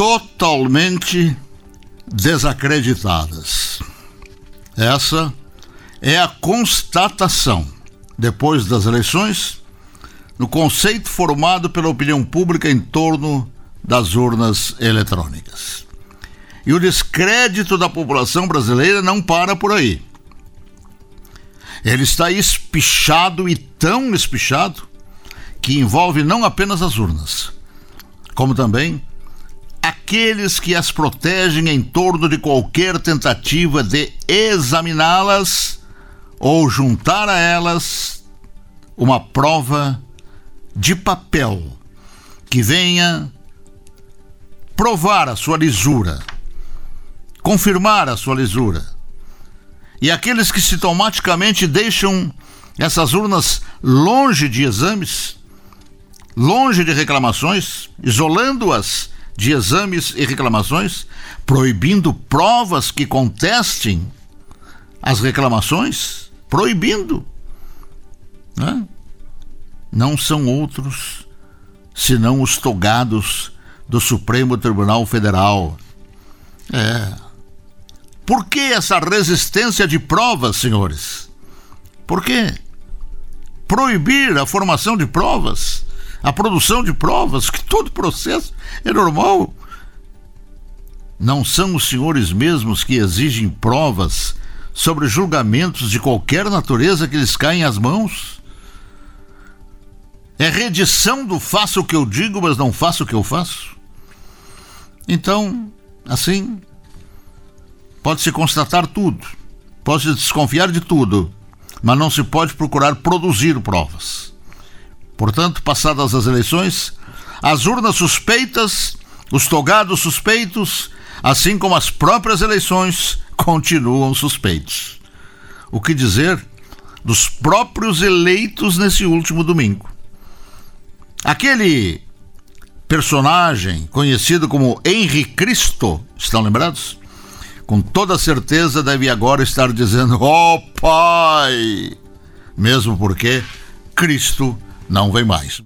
totalmente desacreditadas. Essa é a constatação, depois das eleições, no conceito formado pela opinião pública em torno das urnas eletrônicas. E o descrédito da população brasileira não para por aí. Ele está espichado e tão espichado que envolve não apenas as urnas, como também aqueles que as protegem em torno de qualquer tentativa de examiná-las ou juntar a elas uma prova de papel que venha provar a sua lisura, confirmar a sua lisura. E aqueles que sintomaticamente deixam essas urnas longe de exames, longe de reclamações, isolando-as de exames e reclamações, proibindo provas que contestem as reclamações, proibindo. Né? Não são outros senão os togados do Supremo Tribunal Federal. É. Por que essa resistência de provas, senhores? Por quê? Proibir a formação de provas, a produção de provas, que todo processo é normal. Não são os senhores mesmos que exigem provas sobre julgamentos de qualquer natureza que lhes caem às mãos? É redição do faço o que eu digo, mas não faço o que eu faço? Então, assim, pode-se constatar tudo, pode-se desconfiar de tudo, mas não se pode procurar produzir provas. Portanto, passadas as eleições, as urnas suspeitas, os togados suspeitos, assim como as próprias eleições, continuam suspeitos. O que dizer dos próprios eleitos nesse último domingo? Aquele personagem conhecido como Henri Cristo, estão lembrados? Com toda certeza deve agora estar dizendo: Oh Pai! Mesmo porque Cristo não vem mais.